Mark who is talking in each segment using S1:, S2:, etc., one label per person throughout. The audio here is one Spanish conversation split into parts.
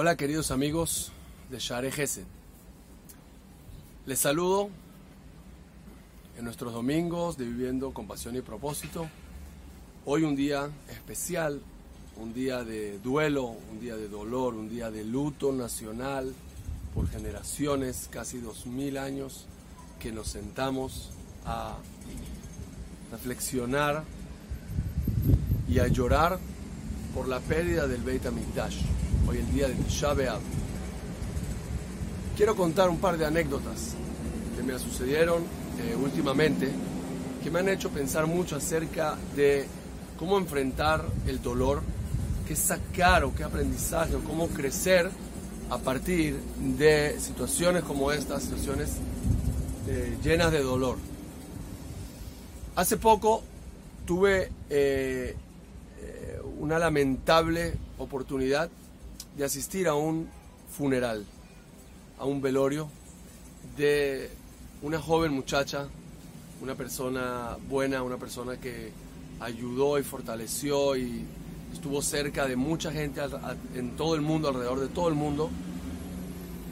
S1: Hola queridos amigos de Share Gesed. Les saludo en nuestros domingos de Viviendo con Pasión y Propósito. Hoy un día especial, un día de duelo, un día de dolor, un día de luto nacional por generaciones, casi dos mil años, que nos sentamos a reflexionar y a llorar por la pérdida del Beit HaMikdash, hoy el día de Tisha. Quiero contar un par de anécdotas que me sucedieron eh, últimamente, que me han hecho pensar mucho acerca de cómo enfrentar el dolor, qué sacar o qué aprendizaje o cómo crecer a partir de situaciones como estas, situaciones eh, llenas de dolor. Hace poco tuve eh, una lamentable oportunidad de asistir a un funeral, a un velorio de una joven muchacha, una persona buena, una persona que ayudó y fortaleció y estuvo cerca de mucha gente en todo el mundo, alrededor de todo el mundo.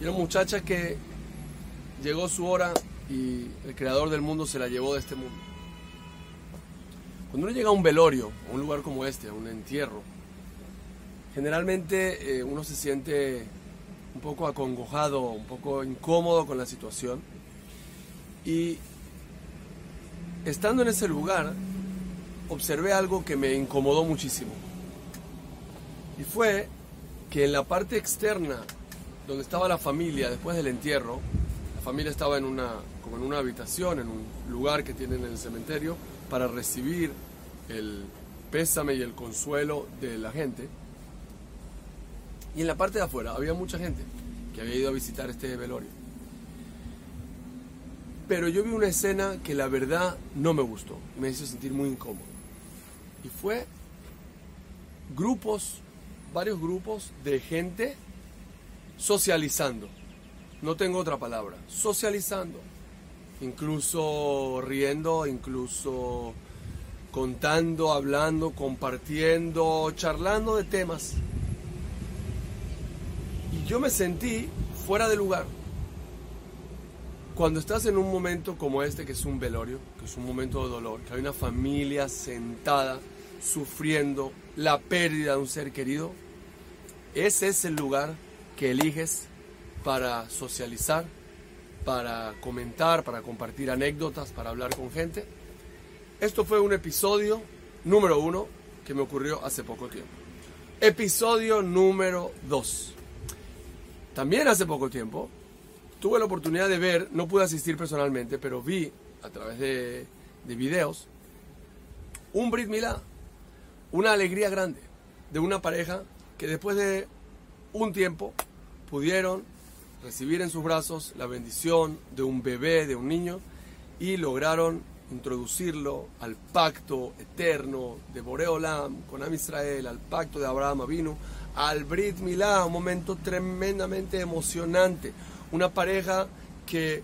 S1: Y una muchacha que llegó su hora y el creador del mundo se la llevó de este mundo. Cuando uno llega a un velorio, a un lugar como este, a un entierro, generalmente eh, uno se siente un poco acongojado, un poco incómodo con la situación. Y estando en ese lugar, observé algo que me incomodó muchísimo. Y fue que en la parte externa, donde estaba la familia después del entierro, la familia estaba en una, como en una habitación, en un lugar que tienen en el cementerio, para recibir el pésame y el consuelo de la gente. Y en la parte de afuera había mucha gente que había ido a visitar este velorio. Pero yo vi una escena que la verdad no me gustó, me hizo sentir muy incómodo. Y fue grupos, varios grupos de gente socializando. No tengo otra palabra, socializando. Incluso riendo, incluso contando, hablando, compartiendo, charlando de temas. Yo me sentí fuera de lugar. Cuando estás en un momento como este, que es un velorio, que es un momento de dolor, que hay una familia sentada, sufriendo la pérdida de un ser querido, ese es el lugar que eliges para socializar, para comentar, para compartir anécdotas, para hablar con gente. Esto fue un episodio número uno que me ocurrió hace poco tiempo. Episodio número dos. También hace poco tiempo tuve la oportunidad de ver, no pude asistir personalmente, pero vi a través de, de videos un Brit Milá, una alegría grande de una pareja que después de un tiempo pudieron recibir en sus brazos la bendición de un bebé, de un niño, y lograron introducirlo al pacto eterno de Boreolam con Am Israel, al pacto de Abraham Avinu, al Brit Milá, un momento tremendamente emocionante. Una pareja que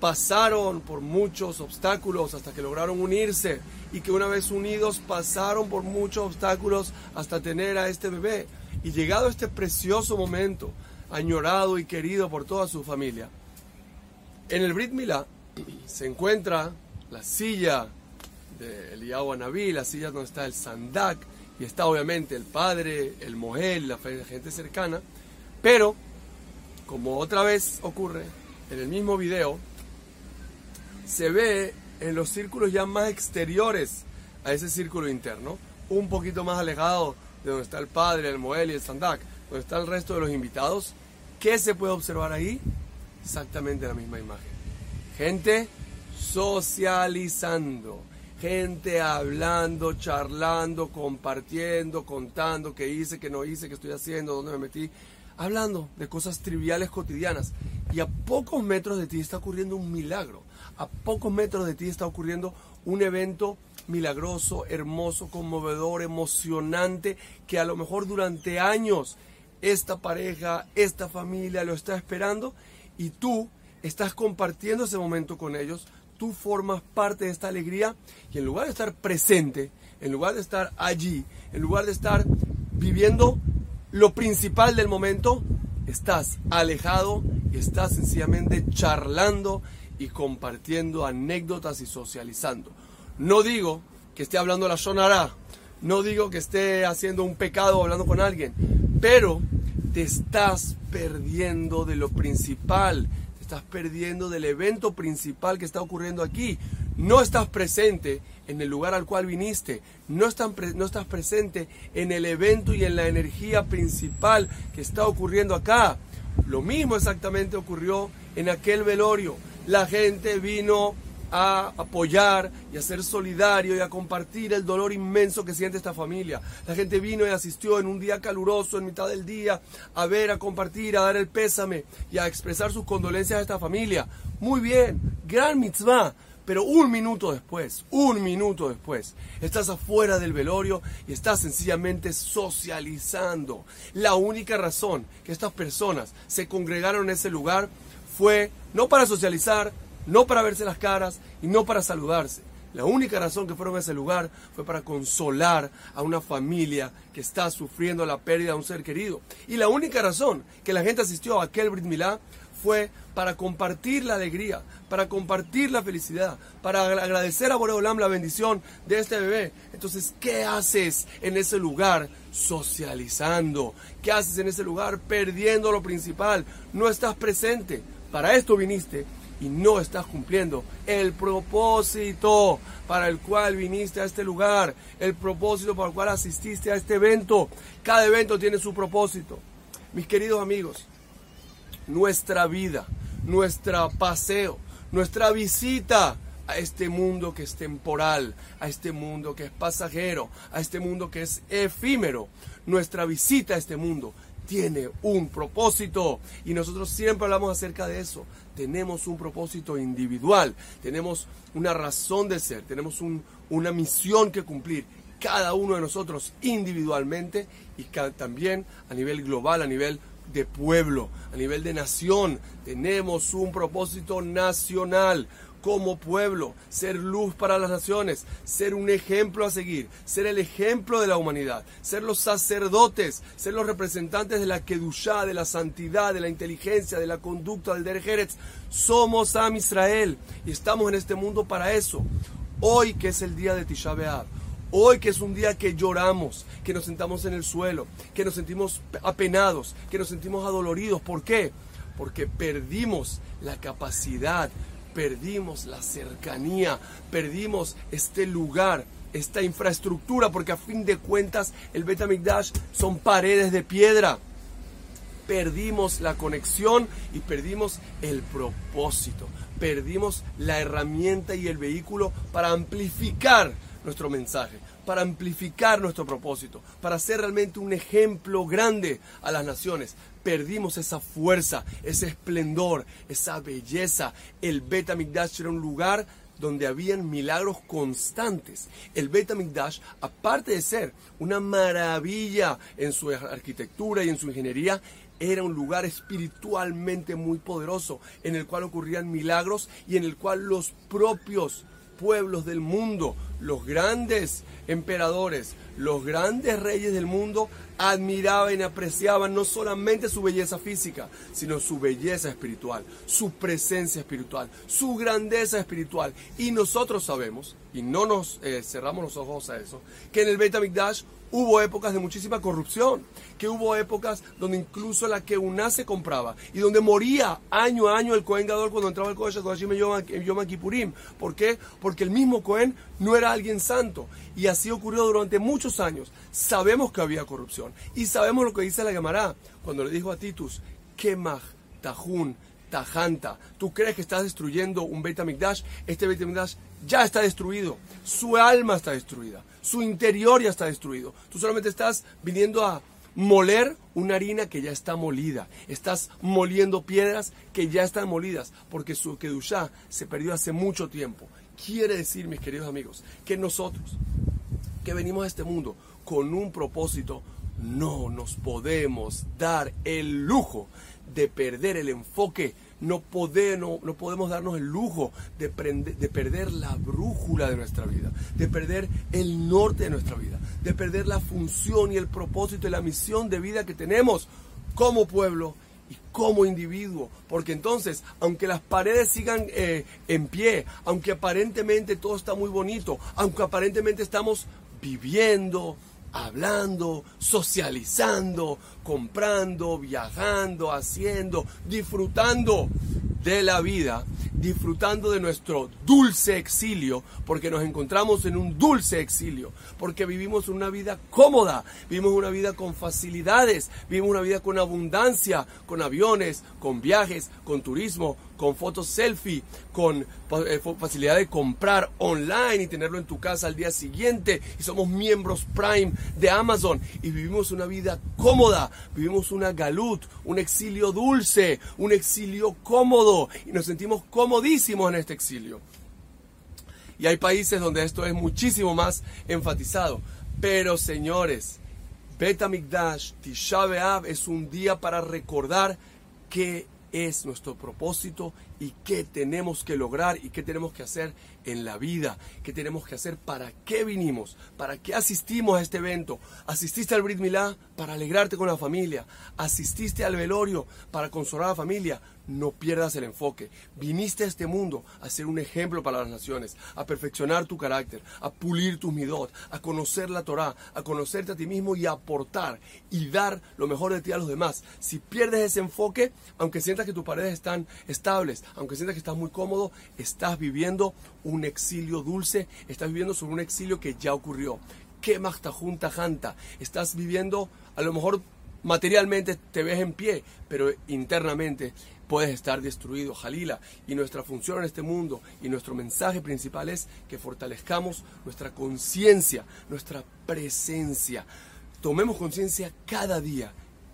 S1: pasaron por muchos obstáculos hasta que lograron unirse y que una vez unidos pasaron por muchos obstáculos hasta tener a este bebé. Y llegado este precioso momento, añorado y querido por toda su familia, en el Brit Milá se encuentra la silla de Eliyahu Anabí, la silla donde está el Sandak, y está obviamente el padre, el Mohel, la gente cercana, pero como otra vez ocurre en el mismo video, se ve en los círculos ya más exteriores a ese círculo interno, un poquito más alejado de donde está el padre, el Mohel y el Sandak, donde está el resto de los invitados, ¿qué se puede observar ahí? Exactamente la misma imagen. Gente socializando, gente hablando, charlando, compartiendo, contando qué hice, qué no hice, qué estoy haciendo, dónde me metí, hablando de cosas triviales cotidianas. Y a pocos metros de ti está ocurriendo un milagro. A pocos metros de ti está ocurriendo un evento milagroso, hermoso, conmovedor, emocionante, que a lo mejor durante años esta pareja, esta familia lo está esperando y tú estás compartiendo ese momento con ellos, tú formas parte de esta alegría y en lugar de estar presente, en lugar de estar allí, en lugar de estar viviendo lo principal del momento, estás alejado y estás sencillamente charlando y compartiendo anécdotas y socializando. No digo que esté hablando la sonará, no digo que esté haciendo un pecado hablando con alguien, pero te estás perdiendo de lo principal, estás perdiendo del evento principal que está ocurriendo aquí. No estás presente en el lugar al cual viniste, no, no estás presente en el evento y en la energía principal que está ocurriendo acá. Lo mismo exactamente ocurrió en aquel velorio. La gente vino a apoyar y a ser solidario y a compartir el dolor inmenso que siente esta familia. La gente vino y asistió en un día caluroso, en mitad del día, a ver, a compartir, a dar el pésame y a expresar sus condolencias a esta familia. Muy bien, gran mitzvah. Pero un minuto después, un minuto después, estás afuera del velorio y estás sencillamente socializando. La única razón que estas personas se congregaron en ese lugar fue no para socializar, no para verse las caras y no para saludarse. La única razón que fueron a ese lugar fue para consolar a una familia que está sufriendo la pérdida de un ser querido. Y la única razón que la gente asistió a aquel Brit Milá fue para compartir la alegría, para compartir la felicidad, para agradecer a Boreolam la bendición de este bebé. Entonces, ¿qué haces en ese lugar? Socializando. ¿Qué haces en ese lugar? Perdiendo lo principal. No estás presente. Para esto viniste y no estás cumpliendo el propósito para el cual viniste a este lugar, el propósito para el cual asististe a este evento. Cada evento tiene su propósito. Mis queridos amigos, nuestra vida, nuestro paseo, nuestra visita a este mundo que es temporal, a este mundo que es pasajero, a este mundo que es efímero. Nuestra visita a este mundo tiene un propósito y nosotros siempre hablamos acerca de eso. Tenemos un propósito individual, tenemos una razón de ser, tenemos una misión que cumplir cada uno de nosotros individualmente y también a nivel global, a nivel de pueblo, a nivel de nación. Tenemos un propósito nacional como pueblo, ser luz para las naciones, ser un ejemplo a seguir, ser el ejemplo de la humanidad, ser los sacerdotes, ser los representantes de la Kedushá, de la santidad, de la inteligencia, de la conducta, del Derech Somos Am Israel y estamos en este mundo para eso. Hoy que es el día de Tisha B'Av, Hoy que es un día que lloramos, que nos sentamos en el suelo, que nos sentimos apenados, que nos sentimos adoloridos. ¿Por qué? Porque perdimos la capacidad perdimos la cercanía, perdimos este lugar, esta infraestructura, porque a fin de cuentas el Betamigdash son paredes de piedra. Perdimos la conexión y perdimos el propósito. Perdimos la herramienta y el vehículo para amplificar nuestro mensaje, para amplificar nuestro propósito, para ser realmente un ejemplo grande a las naciones. Perdimos esa fuerza, ese esplendor, esa belleza. El Bet era un lugar donde habían milagros constantes. El Bet aparte de ser una maravilla en su arquitectura y en su ingeniería, era un lugar espiritualmente muy poderoso, en el cual ocurrían milagros y en el cual los propios pueblos del mundo, los grandes emperadores, los grandes reyes del mundo admiraban y apreciaban no solamente su belleza física, sino su belleza espiritual, su presencia espiritual, su grandeza espiritual. Y nosotros sabemos, y no nos eh, cerramos los ojos a eso, que en el Beit hubo épocas de muchísima corrupción, que hubo épocas donde incluso la que una se compraba y donde moría año a año el Cohen Gadol cuando entraba el Kodesh en Yom Kippurim. ¿Por qué? Porque el mismo Cohen no era alguien santo y así ocurrió durante muchos años. Sabemos que había corrupción y sabemos lo que dice la Gemara cuando le dijo a Titus, Kemach, Tajun, Tajanta. ¿Tú crees que estás destruyendo un Beit HaMikdash? Este Beit ya está destruido. Su alma está destruida. Su interior ya está destruido. Tú solamente estás viniendo a moler una harina que ya está molida. Estás moliendo piedras que ya están molidas. Porque su Kedushá se perdió hace mucho tiempo. Quiere decir, mis queridos amigos, que nosotros, que venimos a este mundo con un propósito, no nos podemos dar el lujo de perder el enfoque no, podemos, no podemos darnos el lujo de, de perder la brújula de nuestra vida, de perder el norte de nuestra vida, de perder la función y el propósito y la misión de vida que tenemos como pueblo como individuo. Porque entonces, aunque las paredes sigan eh, en pie, aunque aparentemente todo está muy bonito, aunque aparentemente estamos viviendo, hablando, socializando, comprando, viajando, haciendo, disfrutando de la vida, disfrutando de nuestro dulce exilio, porque nos encontramos en un dulce exilio, porque vivimos una vida cómoda, vivimos una vida con facilidades, vivimos una vida con abundancia, con aviones, con viajes, con turismo, con fotos selfie, con eh, facilidad de comprar online y tenerlo en tu casa al día siguiente, y somos miembros Prime de Amazon, y vivimos una vida cómoda, vivimos una galut, un exilio dulce, un exilio cómodo, y nos sentimos comodísimos en este exilio. Y hay países donde esto es muchísimo más enfatizado. Pero señores, Betamikdash, Tisha B'Av es un día para recordar que es nuestro propósito y qué tenemos que lograr y qué tenemos que hacer en la vida, qué tenemos que hacer, para qué vinimos, para qué asistimos a este evento. Asististe al Brit Milá para alegrarte con la familia, asististe al velorio para consolar a la familia, no pierdas el enfoque. Viniste a este mundo a ser un ejemplo para las naciones, a perfeccionar tu carácter, a pulir tus midot, a conocer la Torah, a conocerte a ti mismo y aportar y dar lo mejor de ti a los demás. Si pierdes ese enfoque, aunque sientas que tus paredes están estables, aunque sientas que estás muy cómodo, estás viviendo un exilio dulce, estás viviendo sobre un exilio que ya ocurrió. ¿Qué junta janta? Estás viviendo a lo mejor materialmente te ves en pie, pero internamente puedes estar destruido, Jalila. Y nuestra función en este mundo y nuestro mensaje principal es que fortalezcamos nuestra conciencia, nuestra presencia. Tomemos conciencia cada día,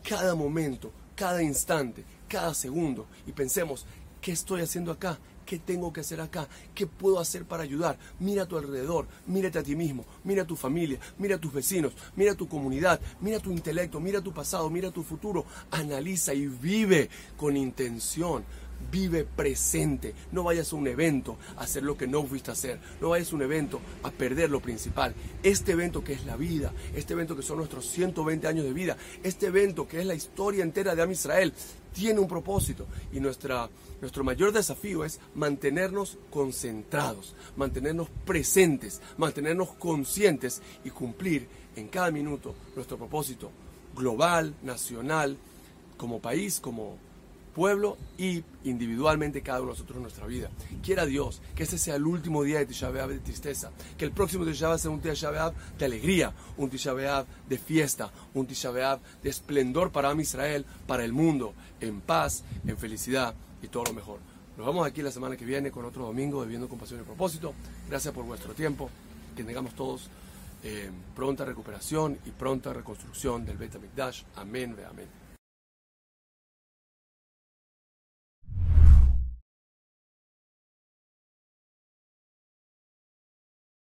S1: cada momento, cada instante, cada segundo y pensemos, ¿qué estoy haciendo acá? ¿Qué tengo que hacer acá? ¿Qué puedo hacer para ayudar? Mira a tu alrededor, mírate a ti mismo, mira a tu familia, mira a tus vecinos, mira a tu comunidad, mira tu intelecto, mira tu pasado, mira tu futuro. Analiza y vive con intención. Vive presente. No vayas a un evento a hacer lo que no fuiste a hacer. No vayas a un evento a perder lo principal. Este evento que es la vida, este evento que son nuestros 120 años de vida, este evento que es la historia entera de Am Israel, tiene un propósito y nuestra, nuestro mayor desafío es mantenernos concentrados, mantenernos presentes, mantenernos conscientes y cumplir en cada minuto nuestro propósito global, nacional, como país, como pueblo y individualmente cada uno de nosotros en nuestra vida. Quiera Dios que este sea el último día de Tisha de tristeza, que el próximo Tisha sea un Tisha de alegría, un Tisha de fiesta, un Tisha de esplendor para Israel, para el mundo, en paz, en felicidad y todo lo mejor. Nos vemos aquí la semana que viene con otro domingo de Viviendo con Pasión y Propósito. Gracias por vuestro tiempo. Que tengamos todos eh, pronta recuperación y pronta reconstrucción del Beta Mikdash. Amén, ve amén.